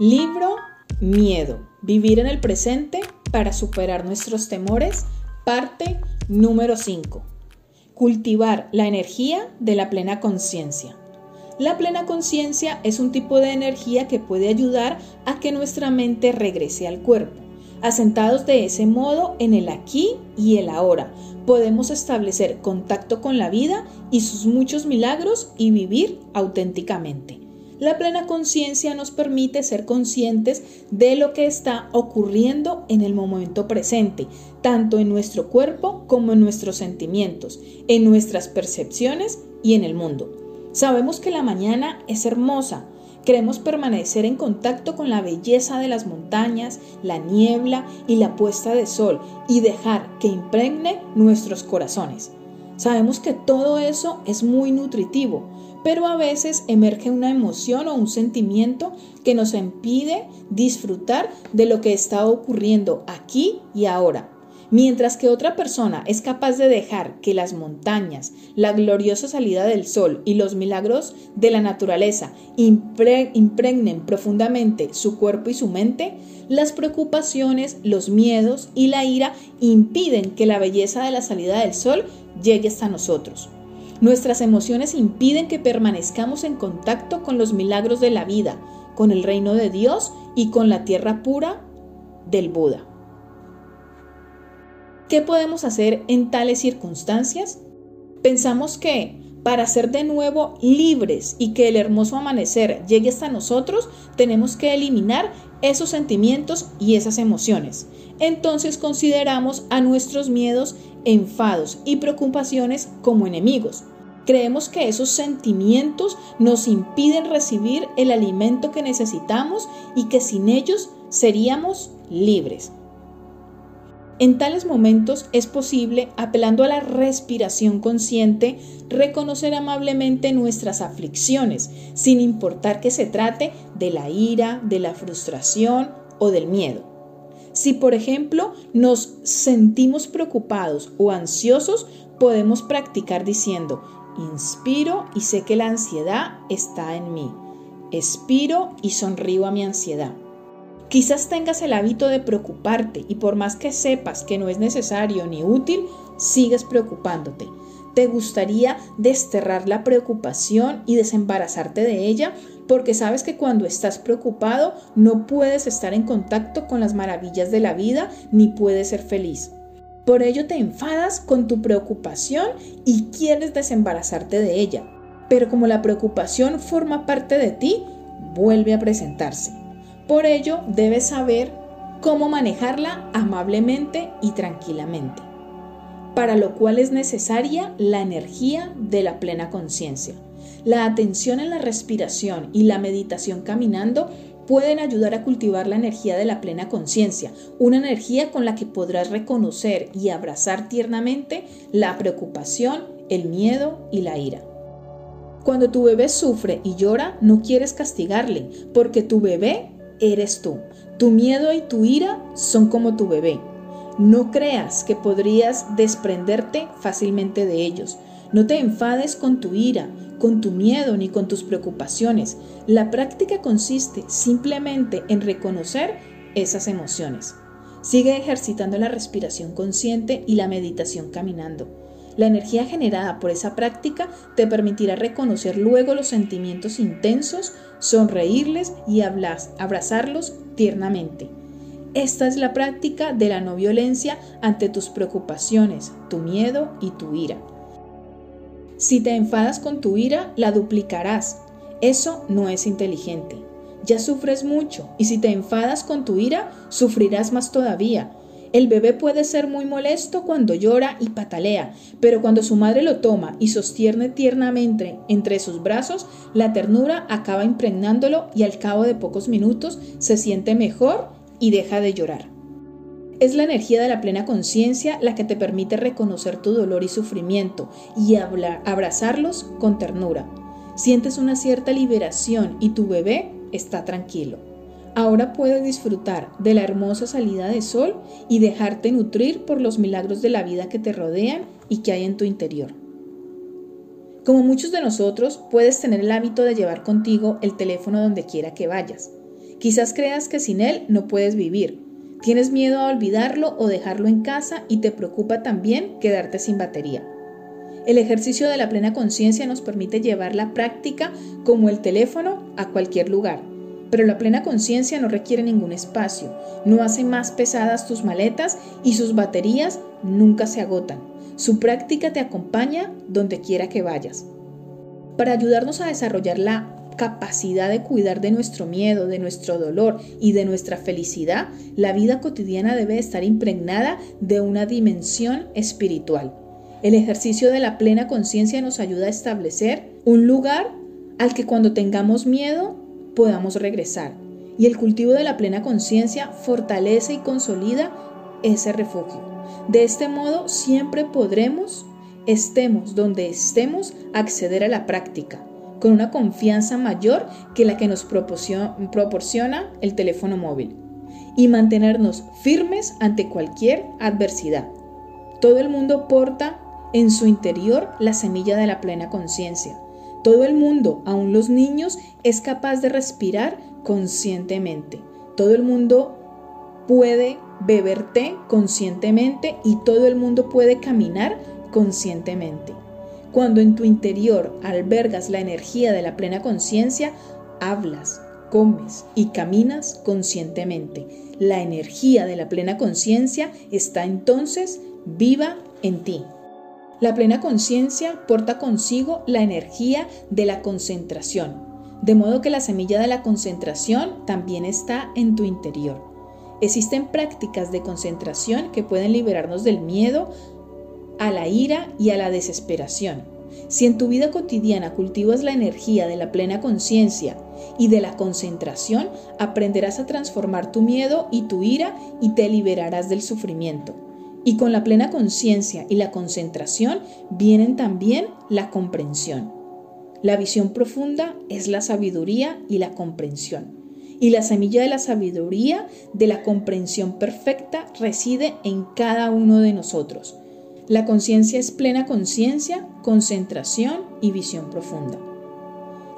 Libro Miedo. Vivir en el presente para superar nuestros temores. Parte número 5. Cultivar la energía de la plena conciencia. La plena conciencia es un tipo de energía que puede ayudar a que nuestra mente regrese al cuerpo. Asentados de ese modo en el aquí y el ahora, podemos establecer contacto con la vida y sus muchos milagros y vivir auténticamente. La plena conciencia nos permite ser conscientes de lo que está ocurriendo en el momento presente, tanto en nuestro cuerpo como en nuestros sentimientos, en nuestras percepciones y en el mundo. Sabemos que la mañana es hermosa, Queremos permanecer en contacto con la belleza de las montañas, la niebla y la puesta de sol y dejar que impregne nuestros corazones. Sabemos que todo eso es muy nutritivo, pero a veces emerge una emoción o un sentimiento que nos impide disfrutar de lo que está ocurriendo aquí y ahora. Mientras que otra persona es capaz de dejar que las montañas, la gloriosa salida del sol y los milagros de la naturaleza impregnen profundamente su cuerpo y su mente, las preocupaciones, los miedos y la ira impiden que la belleza de la salida del sol llegue hasta nosotros. Nuestras emociones impiden que permanezcamos en contacto con los milagros de la vida, con el reino de Dios y con la tierra pura del Buda. ¿Qué podemos hacer en tales circunstancias? Pensamos que para ser de nuevo libres y que el hermoso amanecer llegue hasta nosotros, tenemos que eliminar esos sentimientos y esas emociones. Entonces consideramos a nuestros miedos, enfados y preocupaciones como enemigos. Creemos que esos sentimientos nos impiden recibir el alimento que necesitamos y que sin ellos seríamos libres. En tales momentos es posible, apelando a la respiración consciente, reconocer amablemente nuestras aflicciones, sin importar que se trate de la ira, de la frustración o del miedo. Si, por ejemplo, nos sentimos preocupados o ansiosos, podemos practicar diciendo, inspiro y sé que la ansiedad está en mí. Expiro y sonrío a mi ansiedad. Quizás tengas el hábito de preocuparte y por más que sepas que no es necesario ni útil, sigues preocupándote. ¿Te gustaría desterrar la preocupación y desembarazarte de ella? Porque sabes que cuando estás preocupado no puedes estar en contacto con las maravillas de la vida ni puedes ser feliz. Por ello te enfadas con tu preocupación y quieres desembarazarte de ella. Pero como la preocupación forma parte de ti, vuelve a presentarse. Por ello, debes saber cómo manejarla amablemente y tranquilamente, para lo cual es necesaria la energía de la plena conciencia. La atención en la respiración y la meditación caminando pueden ayudar a cultivar la energía de la plena conciencia, una energía con la que podrás reconocer y abrazar tiernamente la preocupación, el miedo y la ira. Cuando tu bebé sufre y llora, no quieres castigarle, porque tu bebé eres tú. Tu miedo y tu ira son como tu bebé. No creas que podrías desprenderte fácilmente de ellos. No te enfades con tu ira, con tu miedo ni con tus preocupaciones. La práctica consiste simplemente en reconocer esas emociones. Sigue ejercitando la respiración consciente y la meditación caminando. La energía generada por esa práctica te permitirá reconocer luego los sentimientos intensos, sonreírles y abrazarlos tiernamente. Esta es la práctica de la no violencia ante tus preocupaciones, tu miedo y tu ira. Si te enfadas con tu ira, la duplicarás. Eso no es inteligente. Ya sufres mucho y si te enfadas con tu ira, sufrirás más todavía el bebé puede ser muy molesto cuando llora y patalea, pero cuando su madre lo toma y sostiene tiernamente entre sus brazos, la ternura acaba impregnándolo y al cabo de pocos minutos se siente mejor y deja de llorar. Es la energía de la plena conciencia la que te permite reconocer tu dolor y sufrimiento y abrazarlos con ternura. Sientes una cierta liberación y tu bebé está tranquilo. Ahora puedes disfrutar de la hermosa salida de sol y dejarte nutrir por los milagros de la vida que te rodean y que hay en tu interior. Como muchos de nosotros, puedes tener el hábito de llevar contigo el teléfono donde quiera que vayas. Quizás creas que sin él no puedes vivir. Tienes miedo a olvidarlo o dejarlo en casa y te preocupa también quedarte sin batería. El ejercicio de la plena conciencia nos permite llevar la práctica como el teléfono a cualquier lugar. Pero la plena conciencia no requiere ningún espacio, no hace más pesadas tus maletas y sus baterías nunca se agotan. Su práctica te acompaña donde quiera que vayas. Para ayudarnos a desarrollar la capacidad de cuidar de nuestro miedo, de nuestro dolor y de nuestra felicidad, la vida cotidiana debe estar impregnada de una dimensión espiritual. El ejercicio de la plena conciencia nos ayuda a establecer un lugar al que cuando tengamos miedo podamos regresar. Y el cultivo de la plena conciencia fortalece y consolida ese refugio. De este modo siempre podremos, estemos donde estemos, acceder a la práctica con una confianza mayor que la que nos proporciona el teléfono móvil y mantenernos firmes ante cualquier adversidad. Todo el mundo porta en su interior la semilla de la plena conciencia. Todo el mundo, aun los niños, es capaz de respirar conscientemente. Todo el mundo puede beber té conscientemente y todo el mundo puede caminar conscientemente. Cuando en tu interior albergas la energía de la plena conciencia, hablas, comes y caminas conscientemente. La energía de la plena conciencia está entonces viva en ti. La plena conciencia porta consigo la energía de la concentración, de modo que la semilla de la concentración también está en tu interior. Existen prácticas de concentración que pueden liberarnos del miedo, a la ira y a la desesperación. Si en tu vida cotidiana cultivas la energía de la plena conciencia y de la concentración, aprenderás a transformar tu miedo y tu ira y te liberarás del sufrimiento. Y con la plena conciencia y la concentración vienen también la comprensión. La visión profunda es la sabiduría y la comprensión. Y la semilla de la sabiduría, de la comprensión perfecta, reside en cada uno de nosotros. La conciencia es plena conciencia, concentración y visión profunda.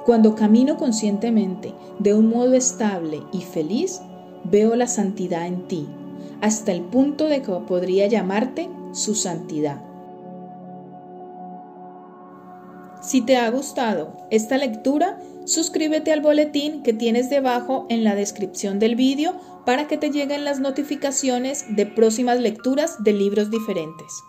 Cuando camino conscientemente de un modo estable y feliz, veo la santidad en ti, hasta el punto de que podría llamarte su santidad. Si te ha gustado esta lectura, suscríbete al boletín que tienes debajo en la descripción del vídeo para que te lleguen las notificaciones de próximas lecturas de libros diferentes.